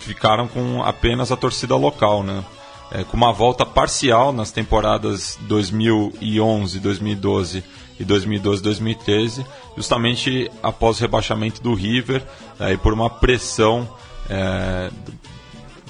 ficaram com apenas a torcida local, né? é, com uma volta parcial nas temporadas 2011, 2012 e 2012, 2013, justamente após o rebaixamento do River e por uma pressão é,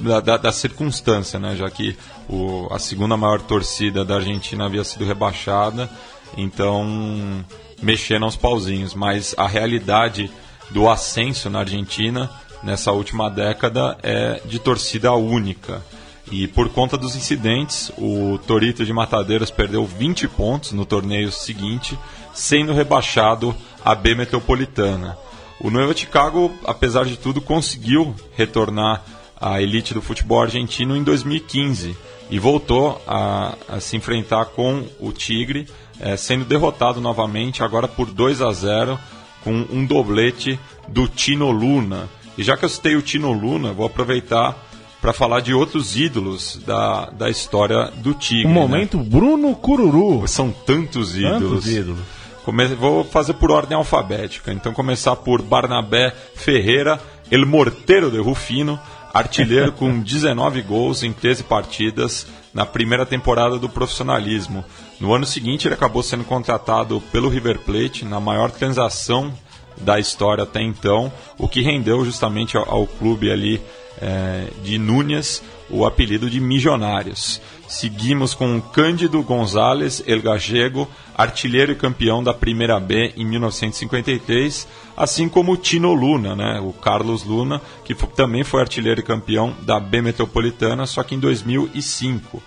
da, da, da circunstância, né? já que o, a segunda maior torcida da Argentina havia sido rebaixada, então mexendo aos pauzinhos. Mas a realidade do ascenso na Argentina nessa última década é de torcida única. E por conta dos incidentes, o Torito de Matadeiras perdeu 20 pontos no torneio seguinte, sendo rebaixado à B Metropolitana. O Nueva Chicago, apesar de tudo, conseguiu retornar à elite do futebol argentino em 2015 e voltou a, a se enfrentar com o Tigre, eh, sendo derrotado novamente, agora por 2 a 0 com um doblete do Tino Luna. E já que eu citei o Tino Luna, vou aproveitar para falar de outros ídolos da, da história do Tigre. Um né? momento Bruno Cururu. São tantos ídolos. Tantos ídolos. Come- Vou fazer por ordem alfabética. Então começar por Barnabé Ferreira, El Morteiro de Rufino, artilheiro [LAUGHS] com 19 gols em 13 partidas na primeira temporada do profissionalismo. No ano seguinte ele acabou sendo contratado pelo River Plate na maior transação da história até então, o que rendeu justamente ao, ao clube ali eh, de Núñez o apelido de Milionários. Seguimos com Cândido Gonzalez El Gallego, artilheiro e campeão da Primeira B em 1953, assim como Tino Luna, né, o Carlos Luna, que também foi artilheiro e campeão da B Metropolitana, só que em 2005.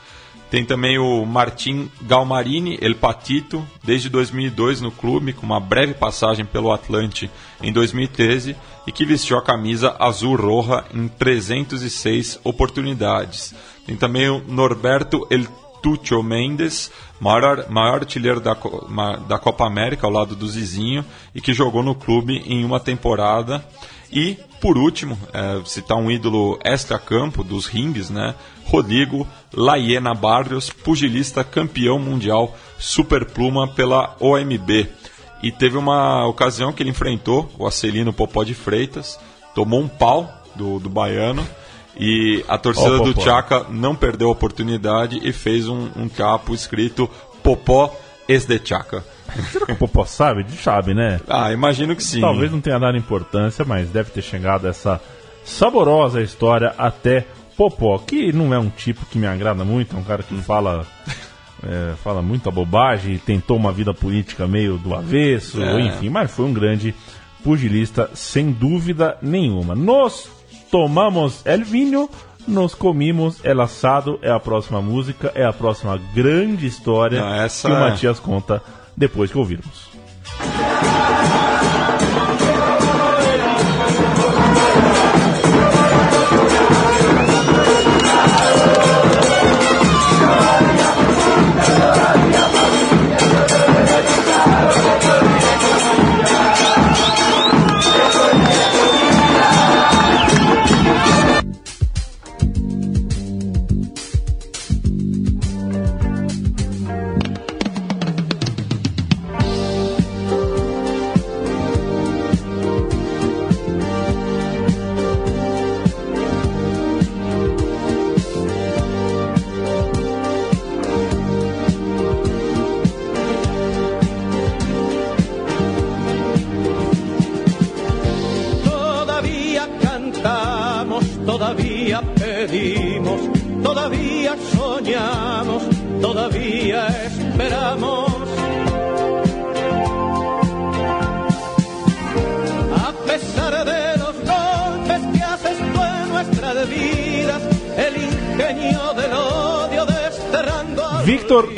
Tem também o Martim Galmarini, El Patito, desde 2002 no clube, com uma breve passagem pelo Atlante em 2013 e que vestiu a camisa azul roja em 306 oportunidades. Tem também o Norberto El Tucho Mendes, maior, maior artilheiro da, da Copa América ao lado do Zizinho e que jogou no clube em uma temporada. E, por último, é, citar um ídolo extra-campo dos rings, né? Rodrigo Laiena Barrios, pugilista campeão mundial superpluma pela OMB. E teve uma ocasião que ele enfrentou o Acelino Popó de Freitas, tomou um pau do, do baiano e a torcida Ó o do Popó. Tchaca não perdeu a oportunidade e fez um, um capo escrito Popó es de Tchaca. Será que o Popó sabe? Sabe, né? [LAUGHS] Ah, imagino que sim. Talvez não tenha dado importância, mas deve ter chegado essa saborosa história até Popó, que não é um tipo que me agrada muito, é um cara que fala é, fala muita bobagem, tentou uma vida política meio do avesso, É. enfim, mas foi um grande pugilista, sem dúvida nenhuma. Nos tomamos el vinho, nos comimos el assado, é a próxima música, é a próxima grande história Não, essa que o é- Matias conta depois que ouvirmos.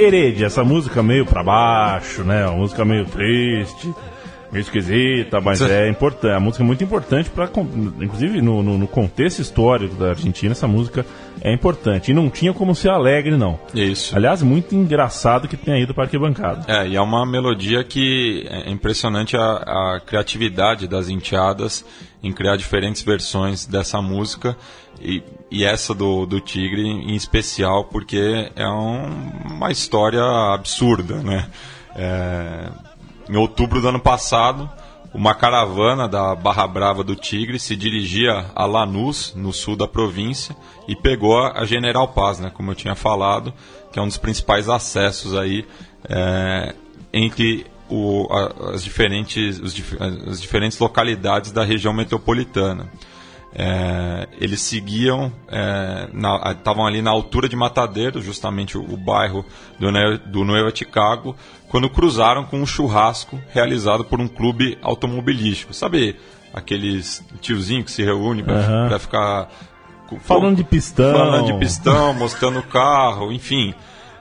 Heredia, essa música meio pra baixo, né? Uma música meio triste, meio esquisita, mas é importante. A música é muito importante para, inclusive no, no- no contexto histórico da Argentina, essa música é importante. E não tinha como ser alegre, não. Isso. Aliás, muito engraçado que tenha ido para arquibancada. É, e é uma melodia que é impressionante a, a criatividade das enteadas em criar diferentes versões dessa música e, e essa do, do Tigre em especial porque é um- uma história absurda, né? É, em outubro do ano passado, uma caravana da Barra Brava do Tigre se dirigia a Lanús, no sul da província, e pegou a General Paz, né, como eu tinha falado, que é um dos principais acessos aí é, entre o- a- as, diferentes, os as diferentes localidades da região metropolitana. É, eles seguiam, estavam ali na altura de Matadeiro, justamente o, o bairro do, do Nueva Chicago, quando cruzaram com um churrasco realizado por um clube automobilístico. Sabe aqueles tiozinhos que se reúnem para Aham. ficar Falando de pistão. falando de pistão, mostrando o carro, enfim.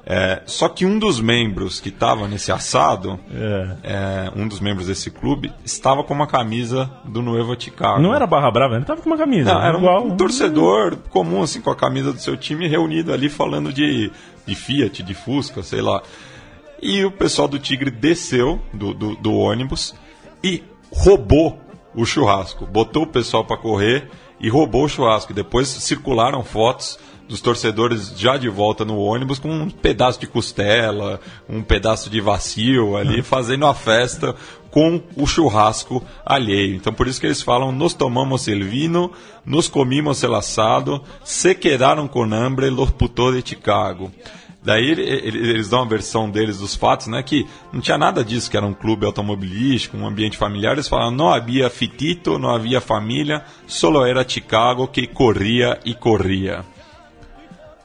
É, só que um dos membros que estava nesse assado, É. é, um dos membros desse clube, estava com uma camisa do Nueva Chicago. Não era Barra Brava, ele tava com uma camisa. Não, era um, igual. um torcedor comum, assim, com a camisa do seu time reunido ali falando de, de Fiat, de Fusca, sei lá. E o pessoal do Tigre desceu do, do, do ônibus e roubou o churrasco. Botou o pessoal para correr e roubou o churrasco. Depois circularam fotos dos torcedores já de volta no ônibus com um pedaço de costela, um pedaço de vacil ali, fazendo a festa com o churrasco alheio. Então por isso que eles falam, nos tomamos el vino, nos comimos el asado, se quedaram con hambre los putos de Chicago. Daí ele- ele- eles dão a versão deles dos fatos, né? Que não tinha nada disso, que era um clube automobilístico, um ambiente familiar. Eles falam, não havia fitito, não havia família, solo era Chicago que corria e corria.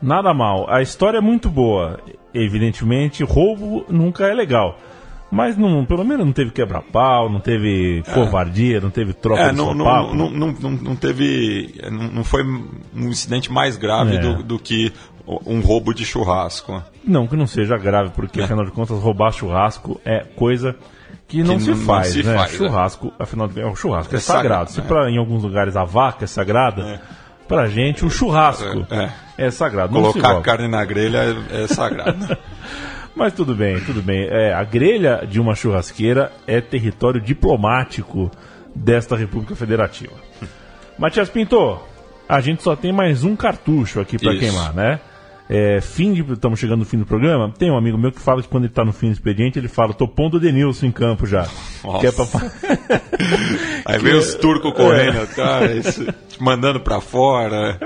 Nada mal. A história é muito boa. Evidentemente, roubo nunca é legal. Mas não, pelo menos não teve quebra-pau, não teve covardia, não teve troca É, de não, não, não, não, não teve. Não, não foi um incidente mais grave É. do, do que um roubo de churrasco. Não que não seja grave, porque É. afinal de contas roubar churrasco é coisa que não Que se não- não faz, se né? faz, é. churrasco, afinal de contas, o churrasco é, É sagrado. sagrado, Se é. pra, em alguns lugares a vaca é sagrada, pra gente o churrasco É, é, sagrado. Colocar carne na grelha é, é sagrado. [LAUGHS] Mas tudo bem, tudo bem. É, a grelha de uma churrasqueira é território diplomático desta República Federativa. Matias Pinto, a gente só tem mais um cartucho aqui para queimar, né? É, fim de, estamos chegando no fim do programa. Tem um amigo meu que fala que quando ele tá no fim do expediente, ele fala: tô pondo o Denilson em campo já. Nossa. Que é pra... [LAUGHS] Aí vem os turcos correndo atrás, te mandando pra fora.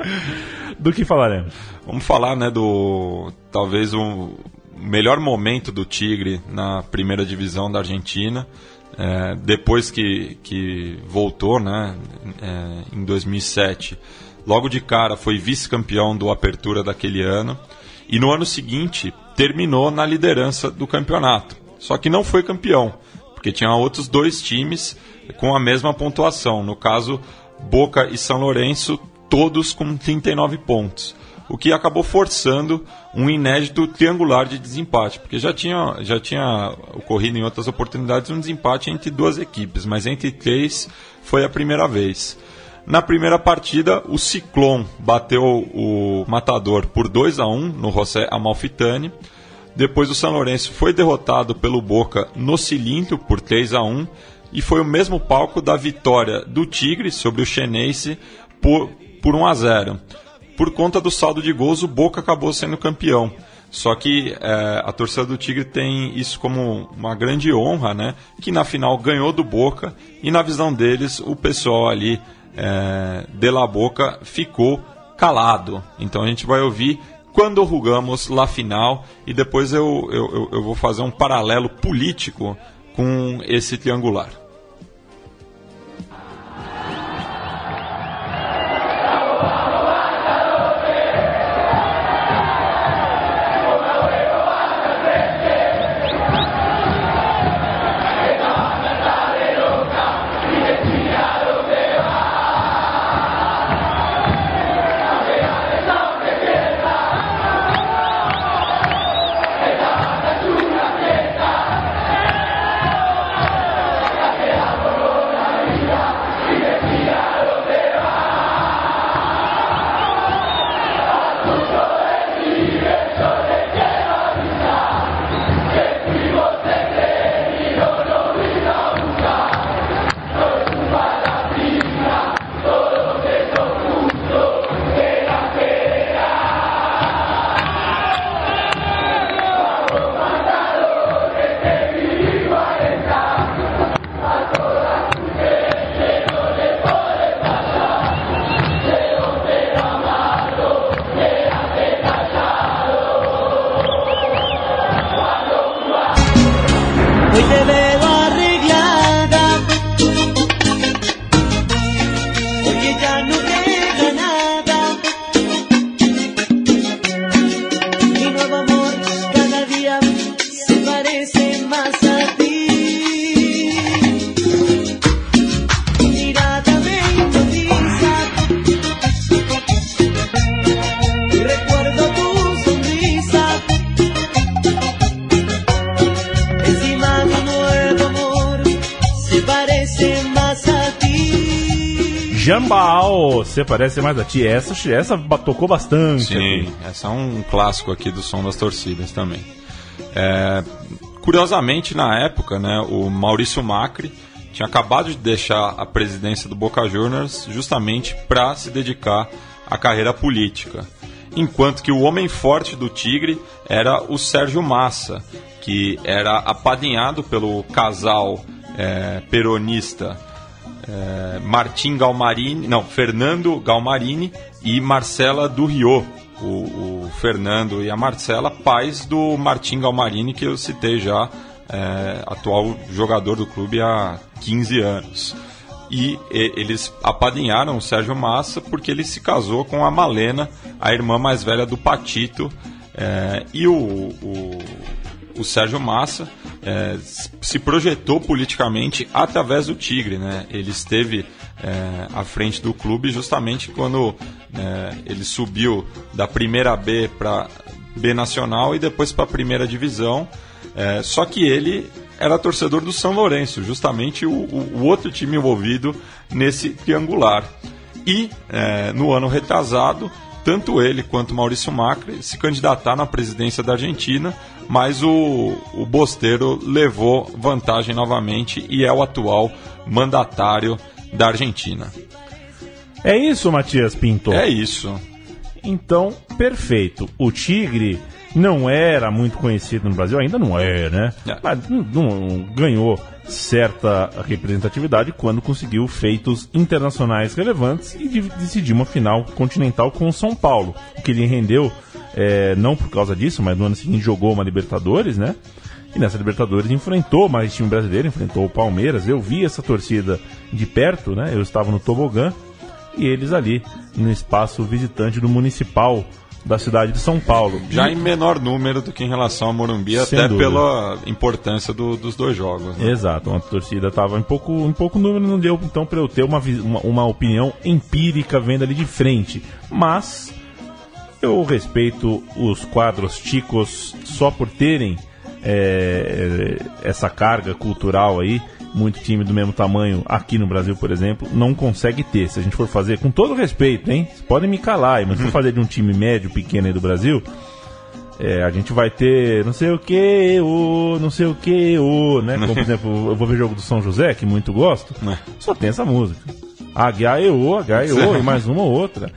Do que falaremos? Vamos falar, né, do talvez o melhor momento do Tigre na primeira divisão da Argentina, é, depois que, que voltou, né, é, em 2007. Logo de cara foi vice-campeão do Apertura daquele ano e no ano seguinte terminou na liderança do campeonato. Só que não foi campeão, porque tinha outros dois times com a mesma pontuação. No caso, Boca e São Lourenço, todos com 39 pontos o que acabou forçando um inédito triangular de desempate, porque já tinha, já tinha ocorrido em outras oportunidades um desempate entre duas equipes, mas entre três foi a primeira vez. Na primeira partida, o Ciclone bateu o Matador por 2 a 1 no José Amalfitani. Depois o São Lourenço foi derrotado pelo Boca no Cilindro por 3 a 1 e foi o mesmo palco da vitória do Tigre sobre o Xenense por, por 1 a 0 por conta do saldo de gols, o Boca acabou sendo campeão. Só que é, a torcida do Tigre tem isso como uma grande honra, né? Que na final ganhou do Boca e na visão deles o pessoal ali é, de La Boca ficou calado. Então a gente vai ouvir quando rugamos lá final e depois eu, eu, eu- eu vou fazer um paralelo político com esse triangular. Jambal, você parece mais a tia. Essa, essa tocou bastante. Sim, aqui. essa é um clássico aqui do som das torcidas também. É, curiosamente, na época, né, o Maurício Macri tinha acabado de deixar a presidência do Boca Juniors justamente para se dedicar à carreira política. Enquanto que o homem forte do Tigre era o Sérgio Massa, que era apadrinhado pelo casal é, peronista é, Galmarini, não, Fernando Galmarini e Marcela do Rio. O, o Fernando e a Marcela, pais do Martim Galmarini, que eu citei já, é, atual jogador do clube há 15 anos. E, e- eles apadrinharam o Sérgio Massa porque ele se casou com a Malena, a irmã mais velha do Patito. é, e o, o, o Sérgio Massa é, se projetou politicamente através do Tigre, né? Ele esteve é, à frente do clube justamente quando é, ele subiu da primeira B para B Nacional e depois para a primeira divisão. É, só que ele era torcedor do São Lourenço, justamente o, o- outro time envolvido nesse triangular. E é, no ano retrasado, tanto ele quanto Maurício Macri se candidataram à presidência da Argentina, mas o, o Bosteiro levou vantagem novamente e é o atual mandatário da Argentina. É isso, Matias Pinto? É isso. Então, perfeito. O Tigre não era muito conhecido no Brasil, ainda não é, né? É. Mas não, não- ganhou certa representatividade quando conseguiu feitos internacionais relevantes e de- decidiu uma final continental com o São Paulo. O que lhe rendeu, é, não por causa disso, mas no ano seguinte jogou uma Libertadores, né? E nessa Libertadores enfrentou mais time brasileiro, enfrentou o Palmeiras. Eu vi essa torcida de perto, né? Eu estava no tobogã e eles ali no espaço visitante do Municipal da cidade de São Paulo. Já em menor número do que em relação ao Morumbi, Sem até dúvida. pela importância do- dos dois jogos. né? Exato, a torcida estava em pouco, em pouco número, não deu então para eu ter uma, uma, uma opinião empírica vendo ali de frente. Mas eu respeito os quadros ticos só por terem é, essa carga cultural aí. Muito time do mesmo tamanho aqui no Brasil, por exemplo, não consegue ter. Se a gente for fazer, com todo respeito, hein? Vocês podem me calar mas se for fazer de um time médio, pequeno aí do Brasil, é, a gente vai ter não sei o que, o não sei o que, o, né? Como, por [LAUGHS] exemplo, eu vou ver jogo do São José, que muito gosto, É. só tem essa música. H-E-O, H-E-O e mais uma ou outra.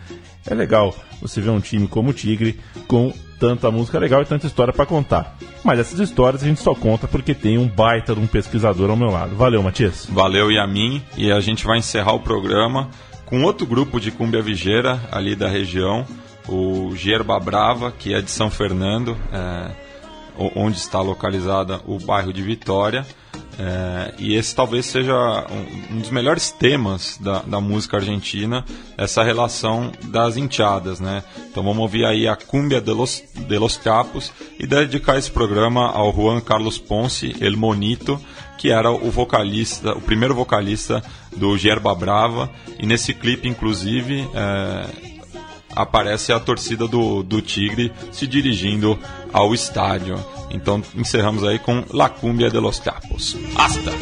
É legal você ver um time como o Tigre com tanta música legal e tanta história pra contar. Mas essas histórias a gente só conta porque tem um baita de um pesquisador ao meu lado. Valeu, Matias. Valeu, Yamin. E a gente vai encerrar o programa com outro grupo de cumbia vigeira ali da região, o Gerba Brava, que é de São Fernando, é, onde está localizada o bairro de Vitória. É, e esse talvez seja um, um dos melhores temas da, da música argentina, essa relação das enteadas, né? Então vamos ouvir aí a Cumbia de los, de los Capos e dedicar esse programa ao Juan Carlos Ponce, El Monito, que era o vocalista, o primeiro vocalista do Gerba Brava, e nesse clipe, inclusive, é, aparece a torcida do, do Tigre se dirigindo ao estádio. Então encerramos aí com La Cumbia de los Capos. Hasta!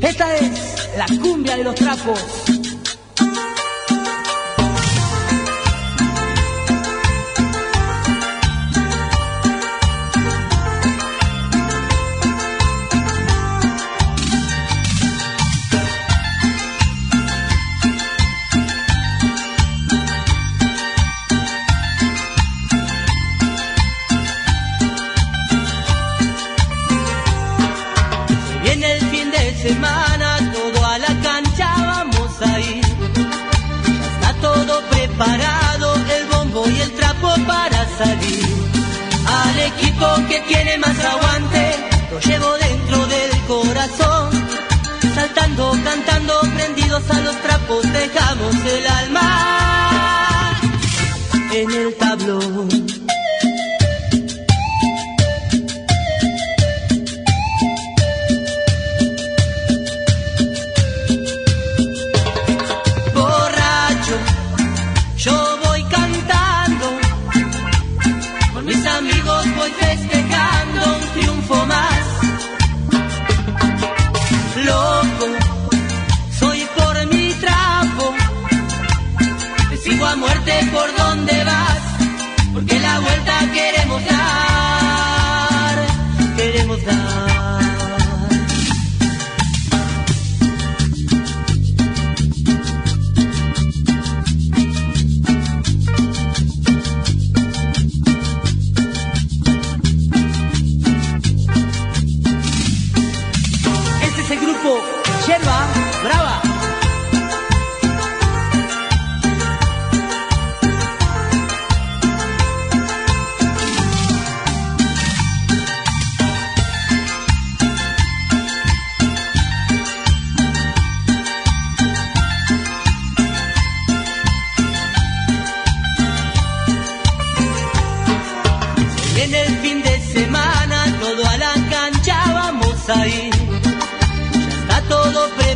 Esta es la cumbia de los trapos.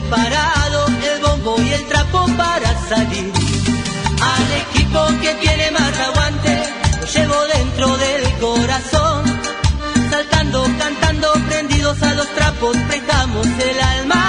preparado el bombo y el trapo para salir. Al equipo que tiene más aguante, lo llevo dentro del corazón. Saltando, cantando, prendidos a los trapos, prestamos el alma.